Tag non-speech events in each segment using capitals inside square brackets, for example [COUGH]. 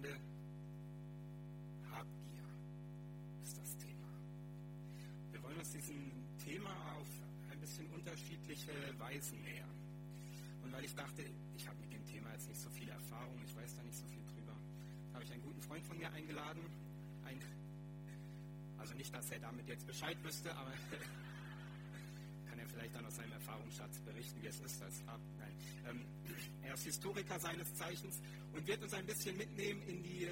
Ende. Habgier ist das Thema. Wir wollen uns diesem Thema auf ein bisschen unterschiedliche Weisen nähern. Und weil ich dachte, ich habe mit dem Thema jetzt nicht so viel Erfahrung, ich weiß da nicht so viel drüber, habe ich einen guten Freund von mir eingeladen. Ein, also nicht, dass er damit jetzt Bescheid wüsste, aber [LAUGHS] kann er vielleicht dann aus seinem Erfahrungsschatz berichten, wie es ist als Hab. Ähm, er ist Historiker seines Zeichens und wird uns ein bisschen mitnehmen in die,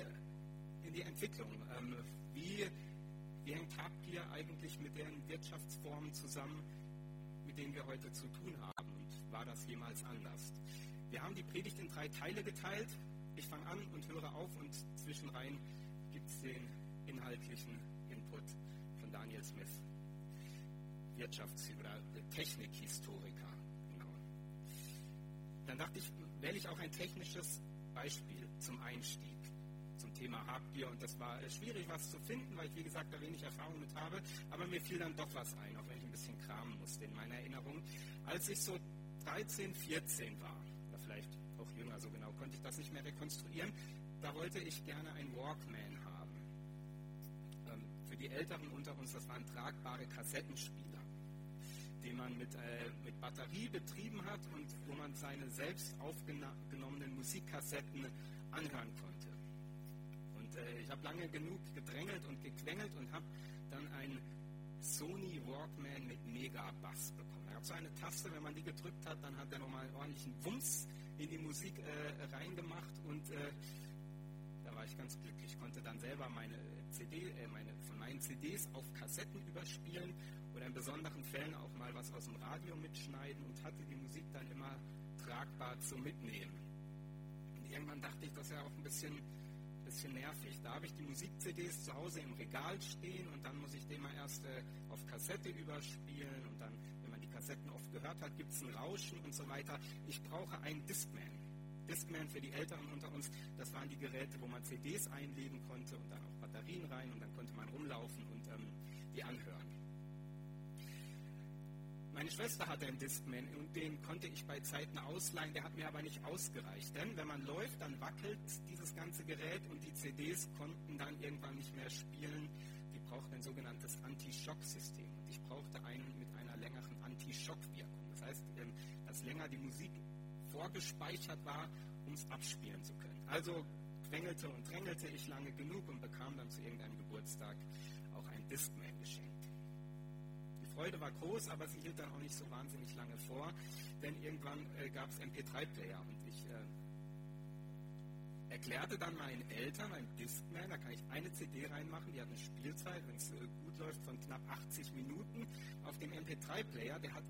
in die Entwicklung. Ähm, wie, wie hängt Habgier eigentlich mit den Wirtschaftsformen zusammen, mit denen wir heute zu tun haben? Und war das jemals anders? Wir haben die Predigt in drei Teile geteilt. Ich fange an und höre auf und zwischenrein gibt es den inhaltlichen Input von Daniel Smith, Wirtschafts- oder Technikhistoriker. Dann dachte ich, wähle ich auch ein technisches Beispiel zum Einstieg zum Thema Habgier und das war schwierig, was zu finden, weil ich, wie gesagt, da wenig Erfahrung mit habe, aber mir fiel dann doch was ein, auch wenn ich ein bisschen kramen musste in meiner Erinnerung. Als ich so 13, 14 war, oder vielleicht auch jünger, so genau konnte ich das nicht mehr rekonstruieren, da wollte ich gerne ein Walkman haben. Ähm, für die Älteren unter uns, das waren tragbare Kassettenspieler den man mit, äh, mit Batterie betrieben hat und wo man seine selbst aufgenommenen Musikkassetten anhören konnte. Und äh, ich habe lange genug gedrängelt und gequengelt und habe dann ein Sony Walkman mit Megabass bekommen. Er hat so eine Taste, wenn man die gedrückt hat, dann hat er nochmal einen ordentlichen Wumms in die Musik äh, reingemacht und äh, war ich ganz glücklich. Ich konnte dann selber meine CD, äh, meine, von meinen CDs auf Kassetten überspielen oder in besonderen Fällen auch mal was aus dem Radio mitschneiden und hatte die Musik dann immer tragbar zum Mitnehmen. Und irgendwann dachte ich, das ist ja auch ein bisschen, bisschen nervig. Da habe ich die Musik-CDs zu Hause im Regal stehen und dann muss ich den mal erst äh, auf Kassette überspielen und dann, wenn man die Kassetten oft gehört hat, gibt es ein Rauschen und so weiter. Ich brauche einen Discman. Discman für die Älteren unter uns, das waren die Geräte, wo man CDs einlegen konnte und dann auch Batterien rein und dann konnte man rumlaufen und ähm, die anhören. Meine Schwester hatte einen Discman und den konnte ich bei Zeiten ausleihen, der hat mir aber nicht ausgereicht. Denn wenn man läuft, dann wackelt dieses ganze Gerät und die CDs konnten dann irgendwann nicht mehr spielen. Die brauchten ein sogenanntes Anti-Schock-System. Und ich brauchte einen mit einer längeren Anti-Schock-Wirkung. Das heißt, ähm, dass länger die Musik vorgespeichert war, um es abspielen zu können. Also quengelte und drängelte ich lange genug und bekam dann zu irgendeinem Geburtstag auch ein Discman geschenkt. Freude war groß, aber sie hielt dann auch nicht so wahnsinnig lange vor, denn irgendwann äh, gab es MP3-Player und ich äh, erklärte dann meinen Eltern ein Discman, da kann ich eine CD reinmachen, die hat eine Spielzeit, wenn es äh, gut läuft, von knapp 80 Minuten. Auf dem MP3-Player, der hat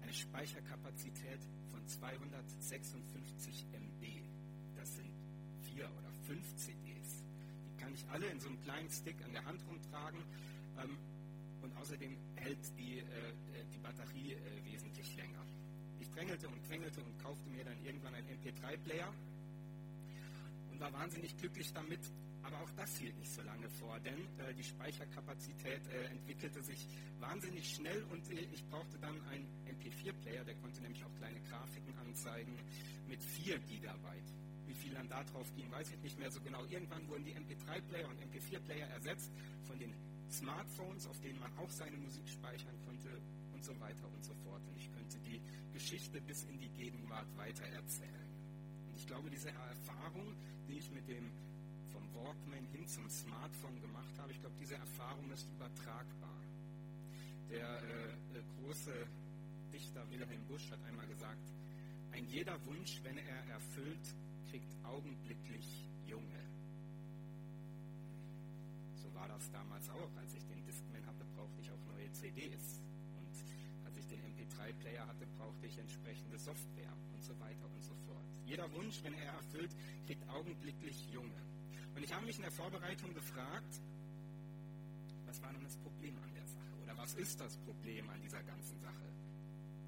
eine Speicherkapazität 256 MB. Das sind vier oder fünf CDs. Die kann ich alle in so einem kleinen Stick an der Hand rumtragen. Ähm, und außerdem hält die, äh, die Batterie äh, wesentlich länger. Ich drängelte und quengelte und kaufte mir dann irgendwann einen MP3-Player und war wahnsinnig glücklich damit, aber auch das hielt nicht so lange vor, denn äh, die Speicherkapazität äh, entwickelte sich wahnsinnig schnell und äh, ich brauchte dann einen MP4-Player, der konnte nämlich auch kleine Grafiken anzeigen mit 4 Gigabyte. Wie viel dann da drauf ging, weiß ich nicht mehr so genau. Irgendwann wurden die MP3-Player und MP4-Player ersetzt von den Smartphones, auf denen man auch seine Musik speichern konnte und so weiter und so fort. Und ich könnte die Geschichte bis in die Gegenwart weitererzählen. Und ich glaube, diese Erfahrung, die ich mit dem Walkman hin zum Smartphone gemacht habe, ich glaube, diese Erfahrung ist übertragbar. Der äh, große Dichter Wilhelm Busch hat einmal gesagt, ein jeder Wunsch, wenn er erfüllt, kriegt augenblicklich Junge war das damals auch. Als ich den Discman hatte, brauchte ich auch neue CDs. Und als ich den MP3-Player hatte, brauchte ich entsprechende Software und so weiter und so fort. Jeder Wunsch, wenn er erfüllt, kriegt augenblicklich Junge. Und ich habe mich in der Vorbereitung gefragt, was war nun das Problem an der Sache? Oder was ist das Problem an dieser ganzen Sache?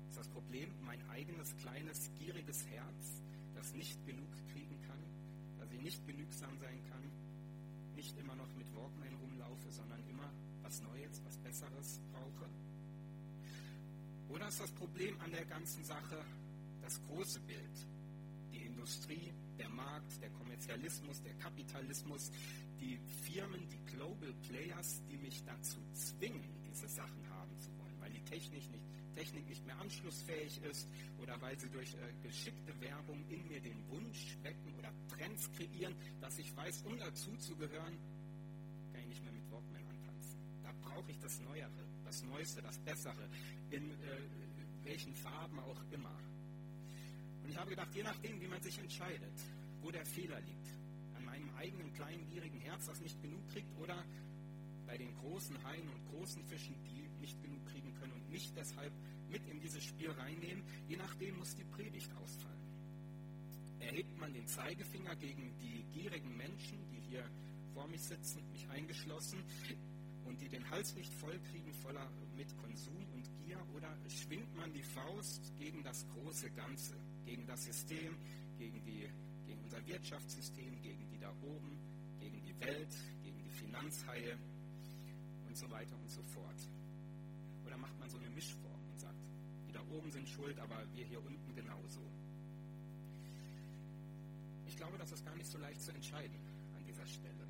Ist das Problem mein eigenes kleines, gieriges Herz, das nicht genug kriegen kann, dass ich nicht genügsam sein kann, nicht immer noch mit Walkman rumlaufe, sondern immer was Neues, was Besseres brauche? Oder ist das Problem an der ganzen Sache das große Bild, die Industrie, der Markt, der Kommerzialismus, der Kapitalismus, die Firmen, die Global Players, die mich dazu zwingen, diese Sachen haben zu wollen, weil die Technik nicht, Technik nicht mehr anschlussfähig ist oder weil sie durch äh, geschickte Werbung in mir den Wunsch wecken oder Trends kreieren, dass ich weiß, um dazu zu gehören, kann ich nicht mehr mit Walkman antanzen. Da brauche ich das Neuere, das Neueste, das Bessere, in äh, welchen Farben auch immer. Und ich habe gedacht, je nachdem, wie man sich entscheidet, wo der Fehler liegt, an meinem eigenen kleinen, gierigen Herz, das nicht genug kriegt, oder bei den großen Haien und großen Fischen, die nicht genug kriegen können und mich deshalb mit in dieses Spiel reinnehmen, je nachdem muss die Predigt ausfallen. Erhebt man den Zeigefinger gegen die gierigen Menschen, die hier vor mich sitzen, mich eingeschlossen, und die den Hals nicht voll kriegen voller mit Konsum und Gier, oder schwingt man die Faust gegen das große Ganze, gegen das System, gegen, die, gegen unser Wirtschaftssystem, gegen die da oben, gegen die Welt, gegen die Finanzhaie und so weiter und so fort. Oder macht man so eine Mischform und sagt, die da oben sind schuld, aber wir hier unten genauso. Ich glaube, das ist gar nicht so leicht zu entscheiden an dieser Stelle.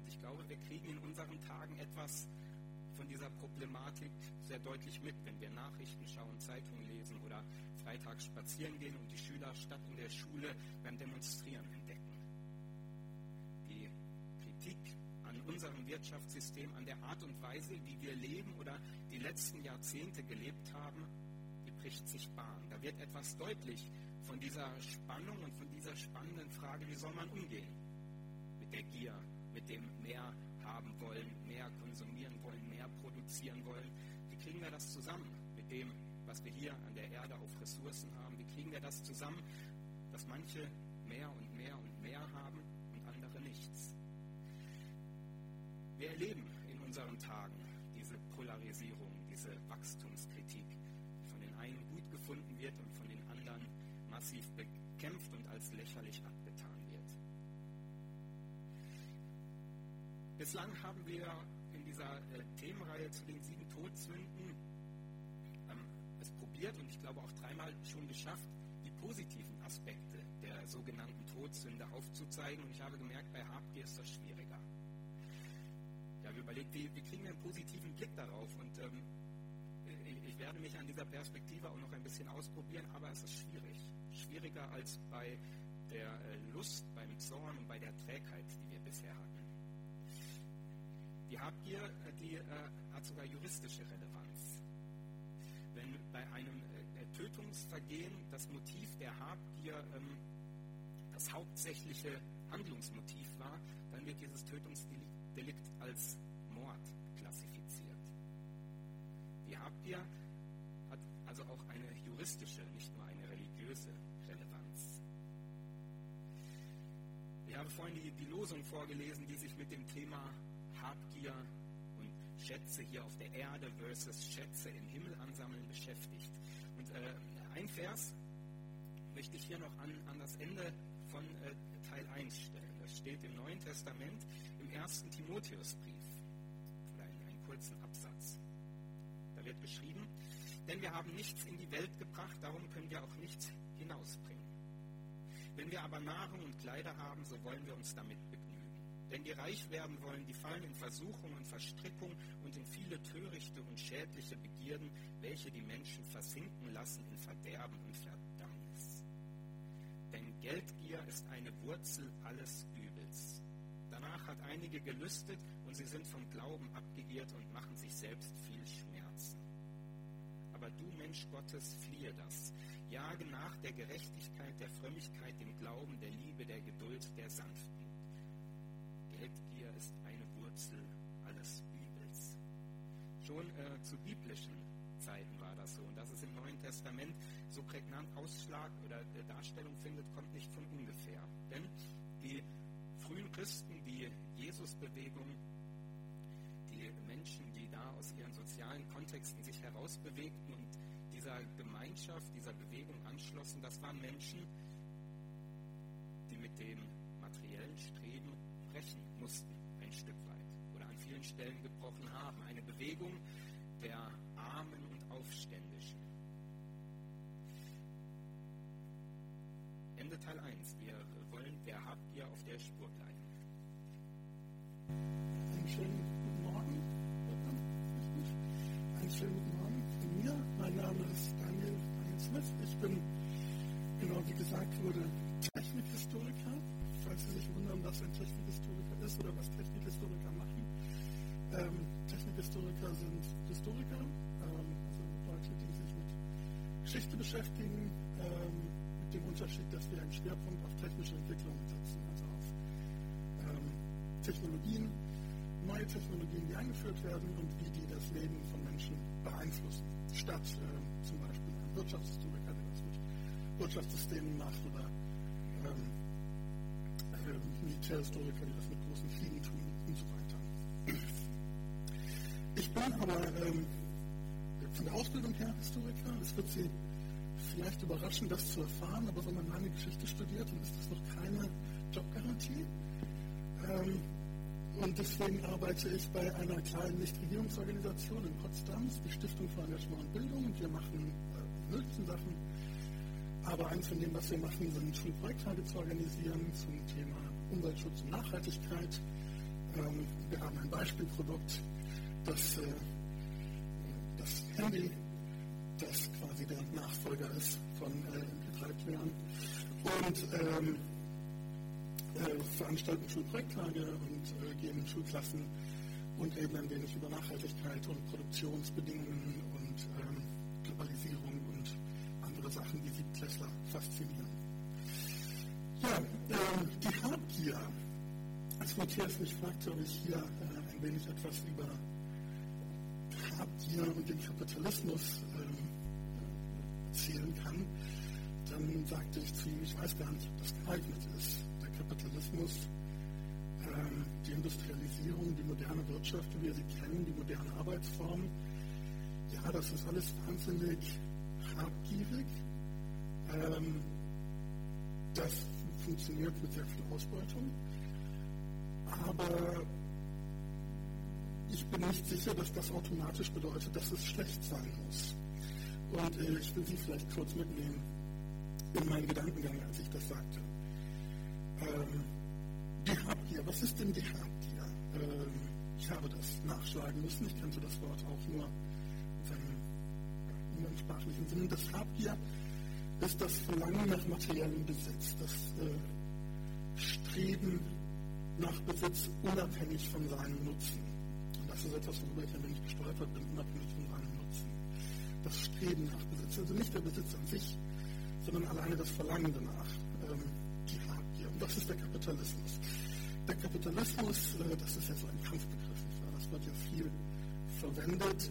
Und ich glaube, wir kriegen in unseren Tagen etwas von dieser Problematik sehr deutlich mit, wenn wir Nachrichten schauen, Zeitungen lesen oder freitags spazieren gehen und die Schüler statt in der Schule beim Demonstrieren entdecken. Die Kritik an unserem Wirtschaftssystem, an der Art und Weise, wie wir leben oder die letzten Jahrzehnte gelebt haben, die bricht sich Bahn. Da wird etwas deutlich von dieser Spannung und von dieser spannenden Frage, wie soll man umgehen mit der Gier, mit dem mehr haben wollen, mehr konsumieren wollen, mehr produzieren wollen. Wie kriegen wir das zusammen mit dem, was wir hier an der Erde auf Ressourcen haben? Wie kriegen wir das zusammen, dass manche mehr und mehr und mehr haben und andere nichts? Wir erleben in unseren Tagen diese Polarisierung, diese Wachstumskritik, die von den einen gut gefunden wird und von den anderen massiv bekämpft und als lächerlich abgetan Bislang haben wir in dieser äh, Themenreihe zu den sieben Todsünden ähm, es probiert und ich glaube auch dreimal schon geschafft, die positiven Aspekte der sogenannten Todsünde aufzuzeigen. Und ich habe gemerkt, bei Habgier ist das schwieriger. Ich habe überlegt, wie, wie kriegen wir einen positiven Blick darauf? Und ähm, ich, ich werde mich an dieser Perspektive auch noch ein bisschen ausprobieren, aber es ist schwierig. Schwieriger als bei der äh, Lust, beim Zorn und bei der Trägheit, die wir bisher hatten. Die Habgier, äh, die äh, hat sogar juristische Relevanz. Wenn bei einem äh, Tötungsvergehen das Motiv der Habgier ähm, das hauptsächliche Handlungsmotiv war, dann wird dieses Tötungsdelikt als Mord klassifiziert. Die Habgier hat also auch eine juristische, nicht nur eine religiöse Relevanz. Ich habe vorhin die, die Losung vorgelesen, die sich mit dem Thema Habgier und Schätze hier auf der Erde versus Schätze im Himmel ansammeln beschäftigt. Und äh, ein Vers möchte ich hier noch an, an das Ende von äh, Teil 1 stellen. Das steht im Neuen Testament im ersten Timotheusbrief. In einen kurzen Absatz. Da wird geschrieben, denn wir haben nichts in die Welt gebracht, darum können wir auch nichts hinausbringen. Wenn wir aber Nahrung und Kleider haben, so wollen wir uns damit begnügen. Denn die reich werden wollen, die fallen in Versuchung und Verstrickung und in viele törichte und schädliche Begierden, welche die Menschen versinken lassen in Verderben und Verdammnis. Denn Geldgier ist eine Wurzel alles Übels. Danach hat einige gelüstet und sie sind vom Glauben abgeirrt und machen sich selbst viel Schmerzen. Aber du, Mensch Gottes, fliehe das. Jage nach der Gerechtigkeit, der Frömmigkeit, dem Glauben, der Liebe, der Geduld, der Sanftmut. Wurzel alles Übels. Schon äh, zu biblischen Zeiten war das so. Und dass es im Neuen Testament so prägnant Ausschlag oder äh, Darstellung findet, kommt nicht von ungefähr. Denn die frühen Christen, die Jesusbewegung, die Menschen, die da aus ihren sozialen Kontexten sich herausbewegten und dieser Gemeinschaft, dieser Bewegung anschlossen, das waren Menschen, die mit dem materiellen Streben brechen mussten, ein Stück weit, vielen Stellen gebrochen haben. Eine Bewegung der Armen und Aufständischen. Ende Teil 1. Wir wollen der Habgier auf der Spur bleiben. Einen schönen guten Morgen. Einen schönen guten Morgen von mir. Mein Name ist Daniel, Daniel Smith. Ich bin, genau wie gesagt wurde, Technikhistoriker. Falls Sie sich wundern, was ein Technikhistoriker ist oder was Technikhistoriker machen. Ähm, Technikhistoriker sind Historiker, ähm, also Leute, die sich mit Geschichte beschäftigen, ähm, mit dem Unterschied, dass wir einen Schwerpunkt auf technische Entwicklungen setzen, also auf ähm, Technologien, neue Technologien, die eingeführt werden und wie die das Leben von Menschen beeinflussen, statt äh, zum Beispiel ein Wirtschaftshistoriker, der das mit Wirtschaftssystemen macht oder ähm, äh, Militärhistoriker, die das mit großen Kriegen tun und so weiter. Bin aber ähm, von der Ausbildung her Historiker. Es wird Sie vielleicht überraschen, das zu erfahren, aber wenn man meine Geschichte studiert, dann ist das noch keine Jobgarantie. Ähm, und deswegen arbeite ich bei einer kleinen Nichtregierungsorganisation in Potsdam, die Stiftung für Engagement und Bildung. Und wir machen äh, möglichen Sachen. Aber eins von dem, was wir machen, sind Schulprojekttage zu organisieren zum Thema Umweltschutz und Nachhaltigkeit. Ähm, wir haben ein Beispielprodukt, das, äh, das Handy, das quasi der Nachfolger ist von äh, MP3-Playern. Und ähm, äh, veranstalten Schulprojekttage und äh, gehen Schulklassen und reden ein wenig über Nachhaltigkeit und Produktionsbedingungen und ähm, Globalisierung und andere Sachen, die Siebtklässler faszinieren. Ja, äh, die Habgier. Als Matthias mich fragte, ob ich hier äh, ein wenig etwas über Habgier und den Kapitalismus ähm, erzählen kann, dann sagte ich zu ihm, ich weiß gar nicht, ob das geeignet ist. Der Kapitalismus, ähm, die Industrialisierung, die moderne Wirtschaft, wie wir sie kennen, die moderne Arbeitsform, ja, das ist alles wahnsinnig habgierig. Ähm, das funktioniert mit sehr viel Ausbeutung. Aber ich bin nicht sicher, dass das automatisch bedeutet, dass es schlecht sein muss. Und äh, ich will Sie vielleicht kurz mitnehmen in meinen Gedankengang, als ich das sagte. Ähm, die Habgier, was ist denn die Habgier? Ähm, ich habe das nachschlagen müssen, ich kannte das Wort auch nur in seinem umgangssprachlichen Sinn. Das Habgier ist das Verlangen nach materiellem Besitz, das äh, Streben nach Besitz unabhängig von seinem Nutzen. Das ist etwas, worüber ich ein wenig gestolpert bin, unabhängig von seinem Nutzen. Das Streben nach Besitz, also nicht der Besitz an sich, sondern alleine das Verlangen danach, ähm, die Habgier. Und das ist der Kapitalismus. Der Kapitalismus, äh, das ist ja so ein Kampfbegriff, das wird ja viel verwendet.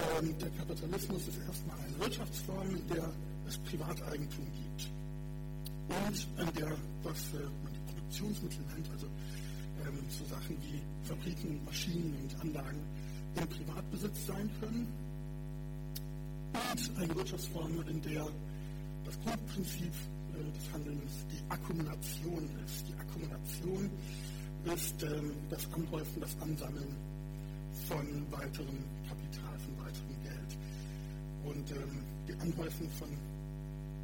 Ähm, der Kapitalismus ist erstmal eine Wirtschaftsform, in der es Privateigentum gibt und an der, was äh, man die Produktionsmittel nennt, also ähm, so Sachen wie Fabriken, Maschinen und Anlagen im Privatbesitz sein können. Und eine Wirtschaftsform, in der das Grundprinzip äh, des Handelns die Akkumulation ist. Die Akkumulation ist ähm, das Anhäufen, das Ansammeln von weiterem Kapital, von weiterem Geld. Und ähm, die Anhäufung von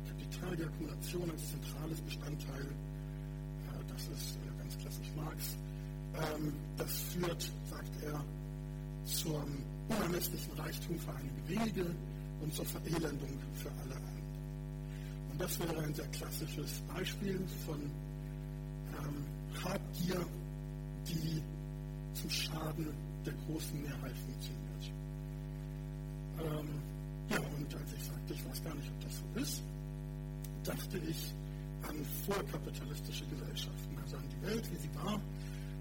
Kapital, die Akkumulation als zentrales Bestandteil, äh, das ist äh, ganz klassisch Marx, ähm, das führt, sagt er, zum unermesslichen Reichtum für einige wenige und zur Verelendung für alle anderen. Und das wäre ein sehr klassisches Beispiel von ähm, Habgier, die zum Schaden der großen Mehrheit funktioniert. Ähm, ja, und als ich sagte, ich weiß gar nicht, ob das so ist, dachte ich an vorkapitalistische Gesellschaften, also an die Welt, wie sie war,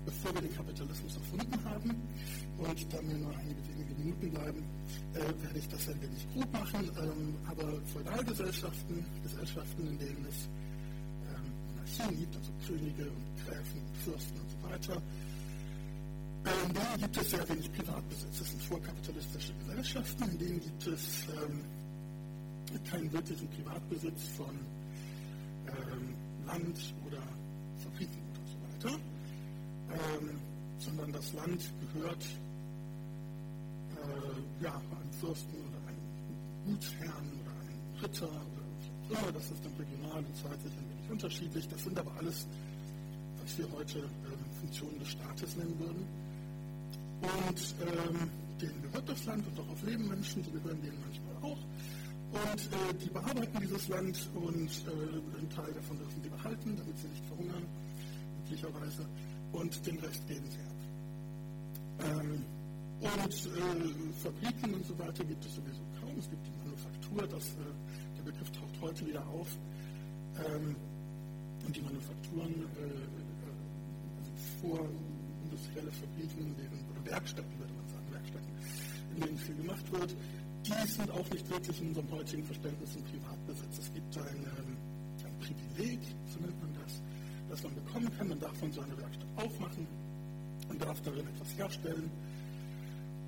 bevor wir den Kapitalismus erfunden haben. Und da mir nur einige wenige Minuten bleiben, äh, werde ich das ein wenig grob machen. Ähm, aber Feudalgesellschaften, Gesellschaften, in denen es ähm, Monarchien gibt, also Könige und Gräfen und Fürsten und so weiter, äh, in denen gibt es sehr wenig Privatbesitz. Das sind vorkapitalistische Gesellschaften, in denen gibt es ähm, keinen wirklichen Privatbesitz von ähm, Land oder Fabriken oder so weiter ähm, sondern das Land gehört äh, ja, einem Fürsten oder einem Gutsherrn oder einem Ritter oder wie auch immer. Das ist dann regional und zeitlich ein wenig unterschiedlich. Das sind aber alles was wir heute ähm, Funktionen des Staates nennen würden. Und ähm, denen gehört das Land und auch auf leben Menschen, die gehören denen manchmal auch. Und äh, die bearbeiten dieses Land und äh, einen Teil davon dürfen sie behalten, damit sie nicht verhungern, üblicherweise. Und den Rest geben sie ab. Ähm, und äh, Fabriken und so weiter gibt es sowieso kaum. Es gibt die Manufaktur, das, äh, der Begriff taucht heute wieder auf. Ähm, und die Manufakturen, äh, äh also vorindustrielle Fabriken, deren, oder Werkstätten, würde man sagen, Werkstätten, in denen viel gemacht wird, die sind auch nicht wirklich in unserem heutigen Verständnis im Privatbesitz. Es gibt ein, ähm, ein Privileg, so nennt man das, das man bekommen kann. Man darf man so eine Werkstatt aufmachen und darf darin etwas herstellen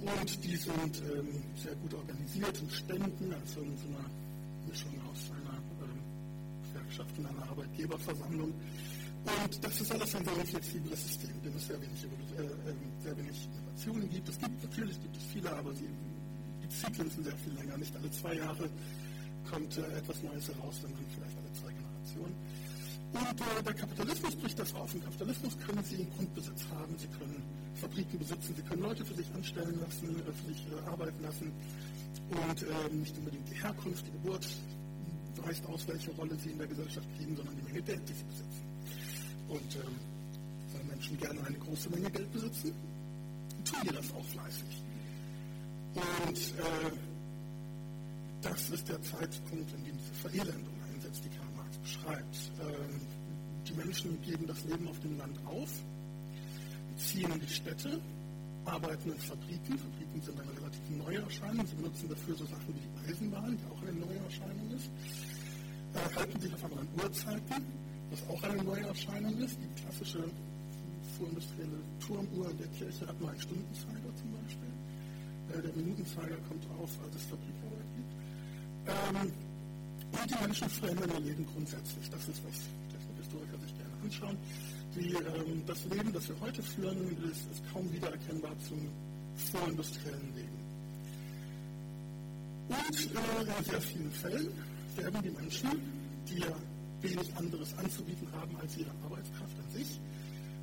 und die sind ähm, sehr gut organisiert in Ständen, also in so einer Mischung aus einer ähm, Gewerkschaft und einer Arbeitgeberversammlung. Und das ist alles ein sehr flexibles System, dem es sehr wenig, äh, äh, sehr wenig Innovationen gibt. Es gibt natürlich gibt es viele, aber sie, die Zyklen sind sehr viel länger. Nicht alle zwei Jahre kommt äh, etwas Neues heraus, sondern vielleicht alle zwei Generationen. Und äh, der Kapitalismus bricht das auf. Im Kapitalismus können Sie Grundbesitz haben, Sie können Fabriken besitzen, Sie können Leute für sich anstellen lassen, äh, für sich äh, arbeiten lassen. Und äh, nicht unbedingt die Herkunft, die Geburt weist aus, welche Rolle sie in der Gesellschaft kriegen, sondern die Menge Geld, die sie besitzen. Und ähm, weil Menschen gerne eine große Menge Geld besitzen, tun die das auch fleißig. Und äh, das ist der Zeitpunkt, in dem diese Verelendung einsetzt, die Beschreibt. Ähm, die Menschen geben das Leben auf dem Land auf, ziehen in die Städte, arbeiten in Fabriken. Fabriken sind eine relativ neue Erscheinung. Sie benutzen dafür so Sachen wie Eisenbahn, die auch eine neue Erscheinung ist. Äh, halten sich auf einmal an Uhrzeiten, was auch eine neue Erscheinung ist. Die klassische vorindustrielle Turmuhr der Kirche hat nur einen Stundenzeiger zum Beispiel. Äh, der Minutenzeiger kommt auf, als es Fabrikarbeit gibt. Ähm, die Menschen verändern ihr Leben grundsätzlich. Das ist, was Technikhistoriker sich gerne anschauen. Die, ähm, das Leben, das wir heute führen, ist, ist kaum wiedererkennbar zum vorindustriellen Leben. Und äh, in sehr vielen Fällen werden die Menschen, die ja wenig anderes anzubieten haben als ihre Arbeitskraft an sich,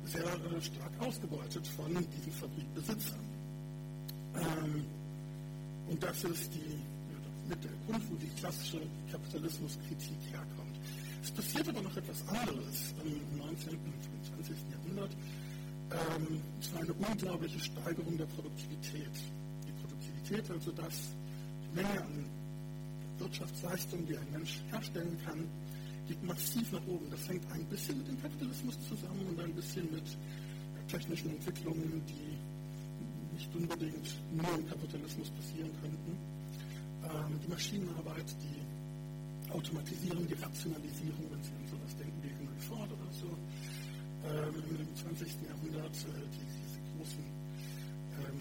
sehr äh, stark ausgebeutet von diesen Fabrikbesitzern. Ähm, und das ist die, mit der wo die klassische Kapitalismuskritik herkommt. Es passiert aber noch etwas anderes im 19. und 20. Jahrhundert. Ähm, es war eine unglaubliche Steigerung der Produktivität. Die Produktivität, also das, die Menge an Wirtschaftsleistung, die ein Mensch herstellen kann, geht massiv nach oben. Das hängt ein bisschen mit dem Kapitalismus zusammen und ein bisschen mit technischen Entwicklungen, die nicht unbedingt nur im Kapitalismus passieren könnten. Die Maschinenarbeit, die Automatisierung, die Rationalisierung, wenn Sie an sowas denken wie Henry Ford oder so, ähm, im 20. Jahrhundert, äh, die, diese großen ähm,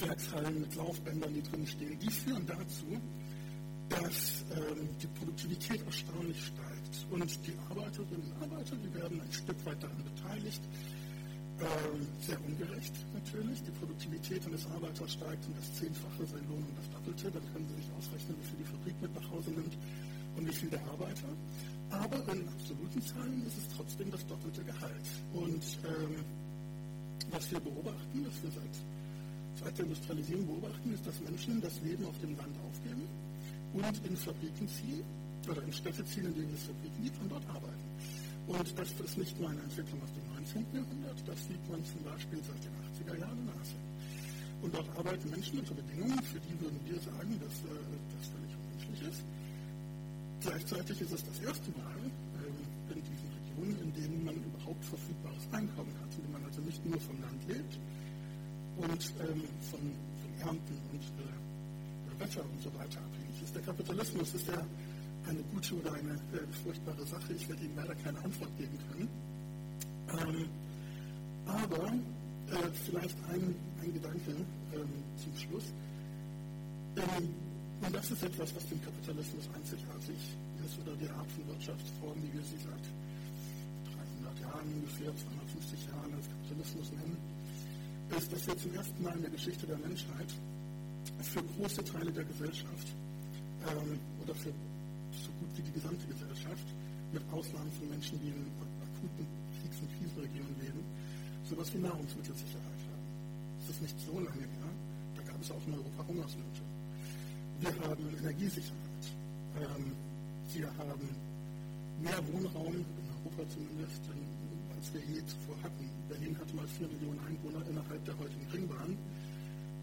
Werkshallen mit Laufbändern, die drin stehen, die führen dazu, dass ähm, die Produktivität erstaunlich steigt. Und die Arbeiterinnen und Arbeiter, die werden ein Stück weit daran beteiligt. Ähm, sehr ungerecht natürlich. Die Produktivität eines Arbeiters steigt um das Zehnfache, sein Lohn um das Doppelte. Dann können Sie sich ausrechnen, wie viel die Fabrik mit nach Hause nimmt und wie viel der Arbeiter. Aber in absoluten Zahlen ist es trotzdem das doppelte Gehalt. Und ähm, was wir beobachten, was wir seit, seit der Industrialisierung beobachten, ist, dass Menschen das Leben auf dem Land aufgeben und in Fabriken ziehen oder in Städte ziehen, in denen es Fabriken gibt. Und das ist nicht nur eine Entwicklung aus dem 19. Jahrhundert, das sieht man zum Beispiel seit den 80er Jahren in Asien. Und dort arbeiten Menschen unter Bedingungen, für die würden wir sagen, dass äh, das völlig unmenschlich ist. Gleichzeitig ist es das erste Mal äh, in diesen Regionen, in denen man überhaupt verfügbares Einkommen hat, in denen man also nicht nur vom Land lebt und ähm, von, von Ernten und äh, Wetter und so weiter abhängig ist. Der Kapitalismus ist ja eine gute oder eine äh, furchtbare Sache. Ich werde Ihnen leider keine Antwort geben können. Ähm, aber äh, vielleicht ein, ein Gedanke ähm, zum Schluss. Ähm, und das ist etwas, was dem Kapitalismus einzigartig ist oder die Art von Wirtschaftsform, wie wir sie seit 300 Jahren, ungefähr 250 Jahren als Kapitalismus nennen, ist, dass wir zum ersten Mal in der Geschichte der Menschheit für große Teile der Gesellschaft ähm, oder für so gut wie die gesamte Gesellschaft, mit Ausnahmen von Menschen, die in akuten Kriegs- und Region leben, sowas wie Nahrungsmittelsicherheit haben. Das ist nicht so lange her, da gab es auch in Europa Hungersnöte. Wir haben Energiesicherheit. Ähm, wir haben mehr Wohnraum, in Europa zumindest, als wir je zuvor hatten. Berlin hatte mal 4 Millionen Einwohner innerhalb der heutigen Ringbahn.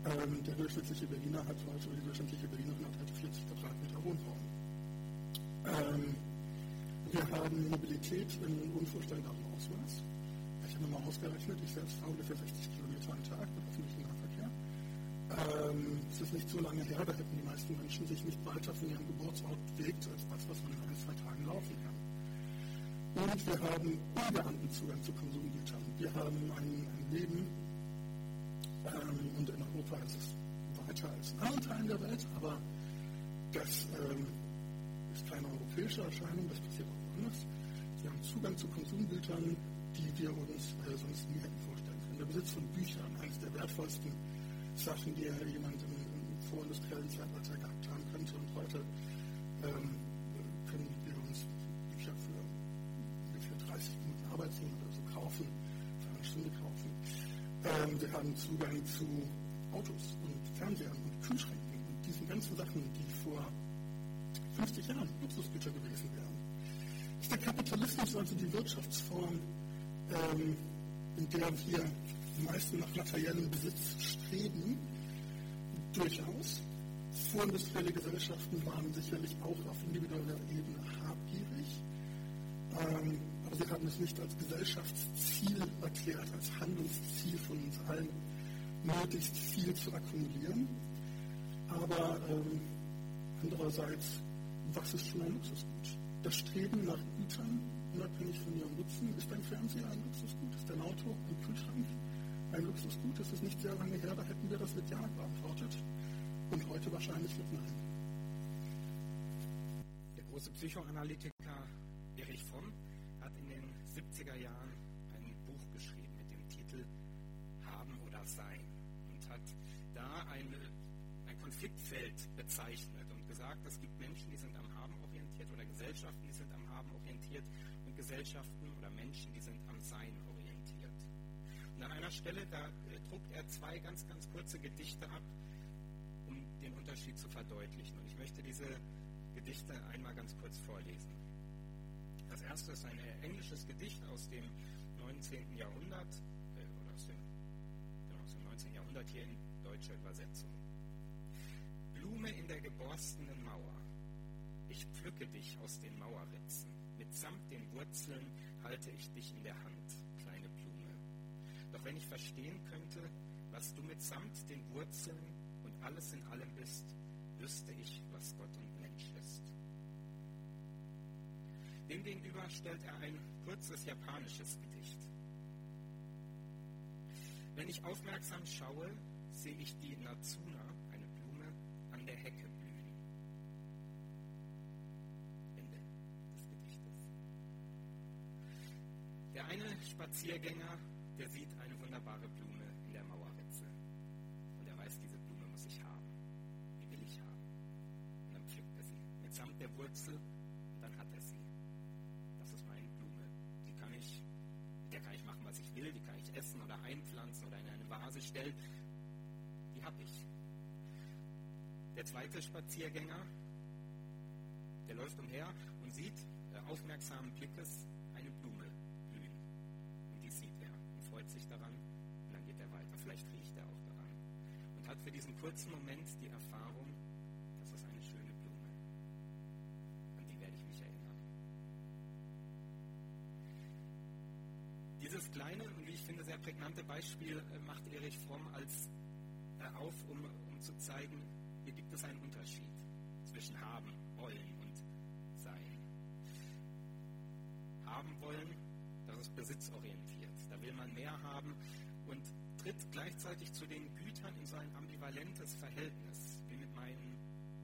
Ähm, der durchschnittliche Berliner hat heute, die durchschnittliche Berlinerin hat heute 40 Quadratmeter Wohnraum. Ähm, wir haben Mobilität in unvorstellbarem Ausmaß. Ich habe mal ausgerechnet, ich selbst fahre ungefähr 60 Kilometer am Tag mit öffentlichem Nahverkehr. Ähm, es ist nicht so lange her, da hätten die meisten Menschen sich nicht weiter von ihrem Geburtsort bewegt, als das, was man in ein, zwei Tagen laufen kann. Und wir haben ungeahnten Zugang zu Konsumgütern. Wir haben ein, ein Leben, ähm, und in Europa ist es weiter als in anderen Teilen der Welt, aber das ähm, ist keine europäische Erscheinung, das passiert auch woanders. Wir haben Zugang zu Konsumgütern, die wir uns äh, sonst nie hätten vorstellen können. Der Besitz von Büchern, eines der wertvollsten Sachen, die jemand im, im vorindustriellen Zeitalter gehabt haben könnte. Und heute ähm, können wir uns Bücher für ungefähr 30 Minuten Arbeitsleben oder so kaufen, für eine Stunde kaufen. Ähm, wir haben Zugang zu Autos und Fernsehern und Kühlschränken und diesen ganzen Sachen, die vor 50 Jahren Luxusgüter gewesen wären. Ist der Kapitalismus also die Wirtschaftsform, ähm, in der wir die nach materiellem Besitz streben, durchaus. Vorindustrielle Gesellschaften waren sicherlich auch auf individueller Ebene habgierig, ähm, aber sie haben es nicht als Gesellschaftsziel erklärt, als Handelsziel von uns allen, möglichst viel zu akkumulieren. Aber ähm, andererseits, was ist schon ein Luxusgut? Das Streben nach Gütern, unabhängig von ihrem Nutzen, ist ein Fernseher ein Luxusgut? Ist ein Auto ein Kühlschrank ein Luxusgut? Das ist nicht sehr lange her, da hätten wir das mit Ja beantwortet. Und heute wahrscheinlich mit Nein. Der große Psychoanalytiker Erich Fromm hat in den 70er Jahren ein Buch geschrieben mit dem Titel Haben oder Sein und hat da ein, ein Konfliktfeld bezeichnet gesagt, es gibt Menschen, die sind am Haben orientiert oder Gesellschaften, die sind am Haben orientiert und Gesellschaften oder Menschen, die sind am Sein orientiert. Und an einer Stelle, da äh, druckt er zwei ganz, ganz kurze Gedichte ab, um den Unterschied zu verdeutlichen. Und ich möchte diese Gedichte einmal ganz kurz vorlesen. Das erste ist ein englisches Gedicht aus dem 19. Jahrhundert, äh, oder aus dem, genau, aus dem 19. Jahrhundert hier in deutscher Übersetzung. Blume in der geborstenen Mauer. Ich pflücke dich aus den Mauerritzen. Mitsamt den Wurzeln halte ich dich in der Hand, kleine Blume. Doch wenn ich verstehen könnte, was du mitsamt den Wurzeln und alles in allem bist, wüsste ich, was Gott und Mensch ist. Demgegenüber stellt er ein kurzes japanisches Gedicht. Wenn ich aufmerksam schaue, sehe ich die Natsuna, eine Blume, an der Hecke blühen. Ende des Gedichtes. Der eine Spaziergänger, der sieht eine wunderbare Blume in der Mauerritze. Und er weiß, diese Blume muss ich haben. Die will ich haben. Und dann pflückt er sie mitsamt der Wurzel und dann hat er sie. Das ist meine Blume. Die kann ich, mit der kann ich machen, was ich will. Die kann ich essen oder einpflanzen oder in eine Vase stellen. Die habe ich. Der zweite Spaziergänger, der läuft umher und sieht äh, aufmerksamen Blickes er und freut sich daran. Und dann geht er weiter. Vielleicht riecht er auch daran. Und hat für diesen kurzen Moment die Erfahrung, das ist eine schöne Blume. An die werde ich mich erinnern. Dieses kleine und wie ich finde sehr prägnante Beispiel äh, macht Erich Fromm als äh, auf, um, um zu zeigen, hier gibt es einen Unterschied zwischen haben, wollen und sein. Haben wollen, das ist besitzorientiert. Da will man mehr haben und tritt gleichzeitig zu den Gütern in so ein ambivalentes Verhältnis, wie mit meinem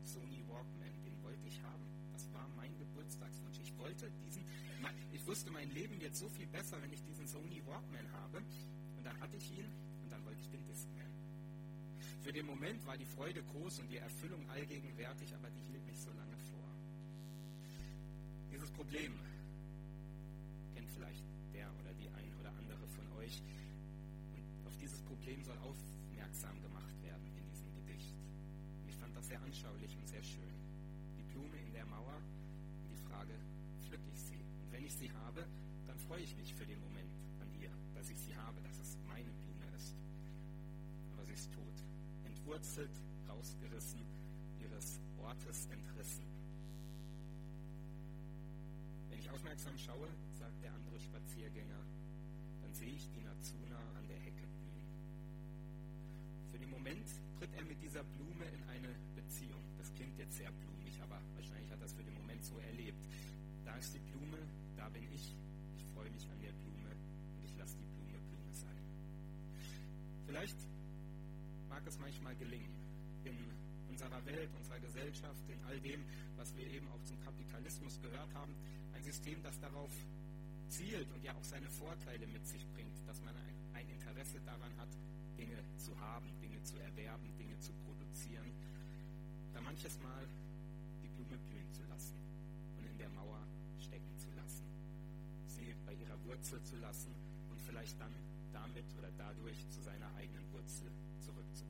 Sony Walkman. Den wollte ich haben. Das war mein Geburtstagswunsch. Ich wollte diesen, ich wusste, mein Leben wird so viel besser, wenn ich diesen Sony Walkman habe. Und dann hatte ich ihn und dann wollte ich den Discman. Für den Moment war die Freude groß und die Erfüllung allgegenwärtig, aber die hielt nicht so lange vor. Dieses Problem kennt vielleicht der oder die ein nicht. Und auf dieses Problem soll aufmerksam gemacht werden in diesem Gedicht. Ich fand das sehr anschaulich und sehr schön. Die Blume in der Mauer, die Frage, pflück ich sie? Und wenn ich sie habe, dann freue ich mich für den Moment an ihr, dass ich sie habe, dass es meine Blume ist. Aber sie ist tot, entwurzelt, rausgerissen, ihres Ortes entrissen. Wenn ich aufmerksam schaue, sagt der andere Spaziergänger, sehe ich die Nazuna an der Hecke blühen. Für den Moment tritt er mit dieser Blume in eine Beziehung. Das klingt jetzt sehr blumig, aber wahrscheinlich hat er es für den Moment so erlebt. Da ist die Blume, da bin ich, ich freue mich an der Blume und ich lasse die Blume Blume sein. Vielleicht mag es manchmal gelingen, in unserer Welt, unserer Gesellschaft, in all dem, was wir eben auch zum Kapitalismus gehört haben, ein System, das darauf zielt und ja auch seine Vorteile mit sich bringt, dass man ein, Interesse daran hat, Dinge zu haben, Dinge zu erwerben, Dinge zu produzieren, da manches Mal die Blume blühen zu lassen und in der Mauer stecken zu lassen, sie bei ihrer Wurzel zu lassen und vielleicht dann damit oder dadurch zu seiner eigenen Wurzel zurückzukommen.